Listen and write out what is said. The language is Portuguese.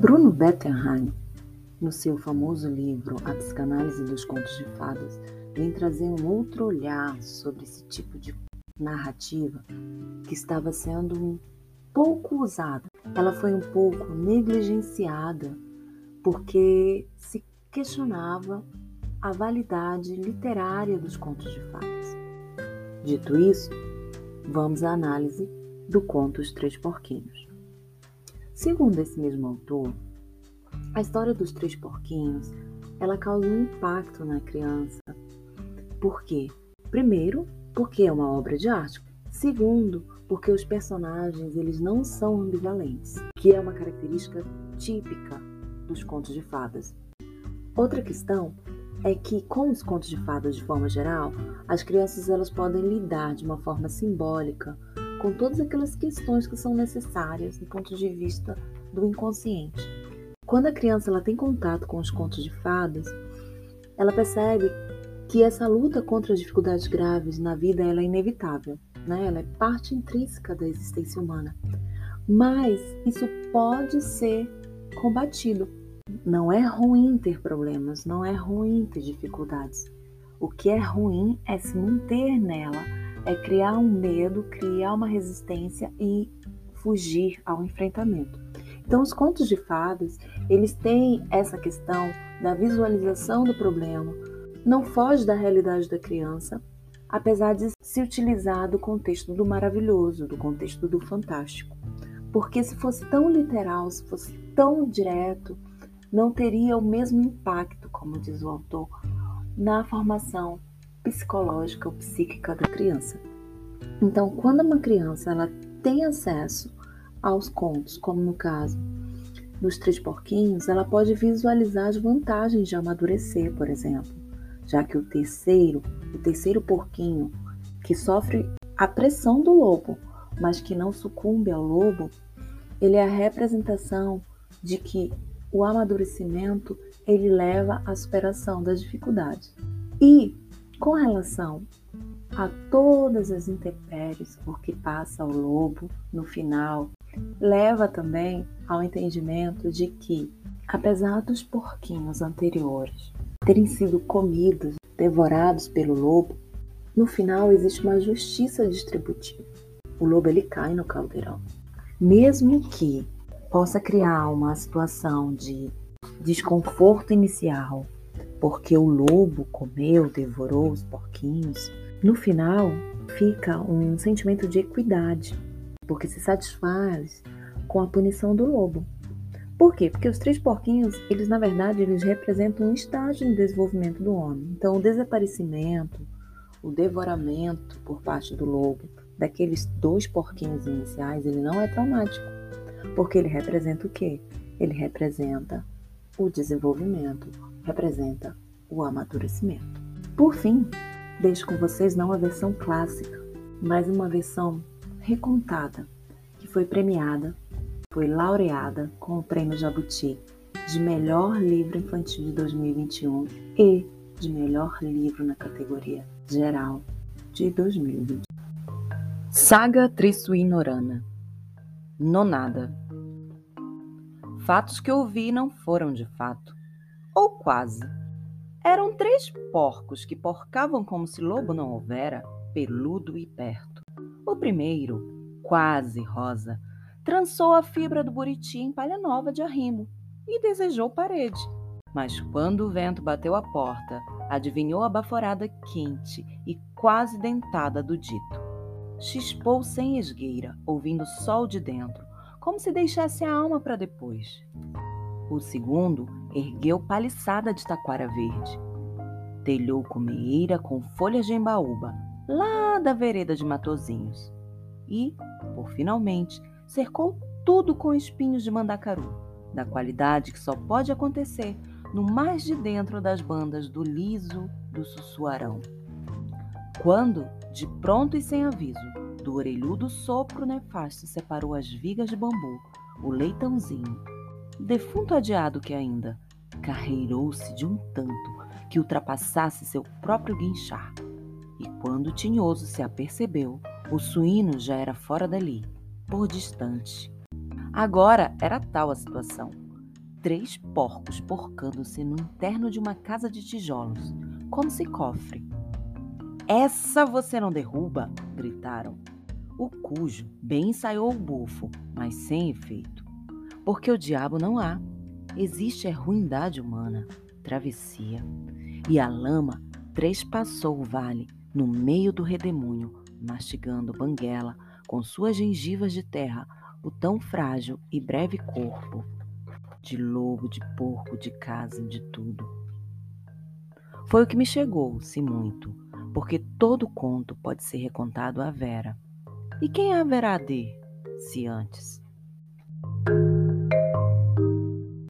Bruno Bettelheim, no seu famoso livro A Psicanálise dos Contos de Fadas, vem trazer um outro olhar sobre esse tipo de narrativa que estava sendo um pouco usada. Ela foi um pouco negligenciada porque se questionava a validade literária dos contos de fadas. Dito isso, vamos à análise do conto Os Três Porquinhos. Segundo esse mesmo autor, a história dos três porquinhos ela causa um impacto na criança. Por quê? Primeiro, porque é uma obra de arte. Segundo, porque os personagens eles não são ambivalentes, que é uma característica típica dos contos de fadas. Outra questão é que com os contos de fadas de forma geral, as crianças elas podem lidar de uma forma simbólica com todas aquelas questões que são necessárias do ponto de vista do inconsciente. Quando a criança ela tem contato com os contos de fadas, ela percebe que essa luta contra as dificuldades graves na vida ela é inevitável, né? ela é parte intrínseca da existência humana. Mas isso pode ser combatido. Não é ruim ter problemas, não é ruim ter dificuldades. O que é ruim é se manter nela é criar um medo, criar uma resistência e fugir ao enfrentamento. Então, os contos de fadas, eles têm essa questão da visualização do problema, não foge da realidade da criança, apesar de se utilizar do contexto do maravilhoso, do contexto do fantástico. Porque se fosse tão literal, se fosse tão direto, não teria o mesmo impacto, como diz o autor, na formação psicológica ou psíquica da criança. Então, quando uma criança ela tem acesso aos contos, como no caso dos Três Porquinhos, ela pode visualizar as vantagens de amadurecer, por exemplo, já que o terceiro, o terceiro porquinho, que sofre a pressão do lobo, mas que não sucumbe ao lobo, ele é a representação de que o amadurecimento ele leva à superação das dificuldades. E com relação a todas as intempéries por que passa o lobo no final, leva também ao entendimento de que, apesar dos porquinhos anteriores terem sido comidos, devorados pelo lobo, no final existe uma justiça distributiva. O lobo ele cai no caldeirão. Mesmo que possa criar uma situação de desconforto inicial porque o lobo comeu, devorou os porquinhos. No final, fica um sentimento de equidade, porque se satisfaz com a punição do lobo. Por quê? Porque os três porquinhos, eles na verdade, eles representam um estágio no desenvolvimento do homem. Então, o desaparecimento, o devoramento por parte do lobo daqueles dois porquinhos iniciais, ele não é traumático, porque ele representa o quê? Ele representa o desenvolvimento, representa o amadurecimento. Por fim, deixo com vocês não a versão clássica, mas uma versão recontada, que foi premiada, foi laureada com o Prêmio Jabuti de melhor livro infantil de 2021 e de melhor livro na categoria geral de 2020. Saga Trissuinorana Nonada Fatos que ouvi não foram de fato, ou quase. Eram três porcos que porcavam como se lobo não houvera, peludo e perto. O primeiro, quase rosa, trançou a fibra do buriti em palha nova de arrimo e desejou parede. Mas quando o vento bateu a porta, adivinhou a baforada quente e quase dentada do dito. Chispou sem esgueira, ouvindo sol de dentro, como se deixasse a alma para depois. O segundo ergueu paliçada de taquara verde. Telhou comeira com folhas de embaúba, lá da vereda de Matozinhos. E, por finalmente, cercou tudo com espinhos de mandacaru, da qualidade que só pode acontecer no mais de dentro das bandas do liso do sussuarão. Quando, de pronto e sem aviso, do orelhudo sopro nefasto separou as vigas de bambu, o leitãozinho, defunto adiado que ainda, carreirou-se de um tanto que ultrapassasse seu próprio guinchar. E quando o tinhoso se apercebeu, o suíno já era fora dali, por distante. Agora era tal a situação. Três porcos porcando-se no interno de uma casa de tijolos, como se cofre. Essa você não derruba! gritaram. O cujo bem ensaiou o bufo, mas sem efeito. Porque o diabo não há. Existe a ruindade humana, travessia. E a lama trespassou o vale no meio do redemoinho, mastigando banguela com suas gengivas de terra o tão frágil e breve corpo de lobo, de porco, de casa, de tudo. Foi o que me chegou, se muito, porque todo conto pode ser recontado à vera. E quem haverá de, se antes?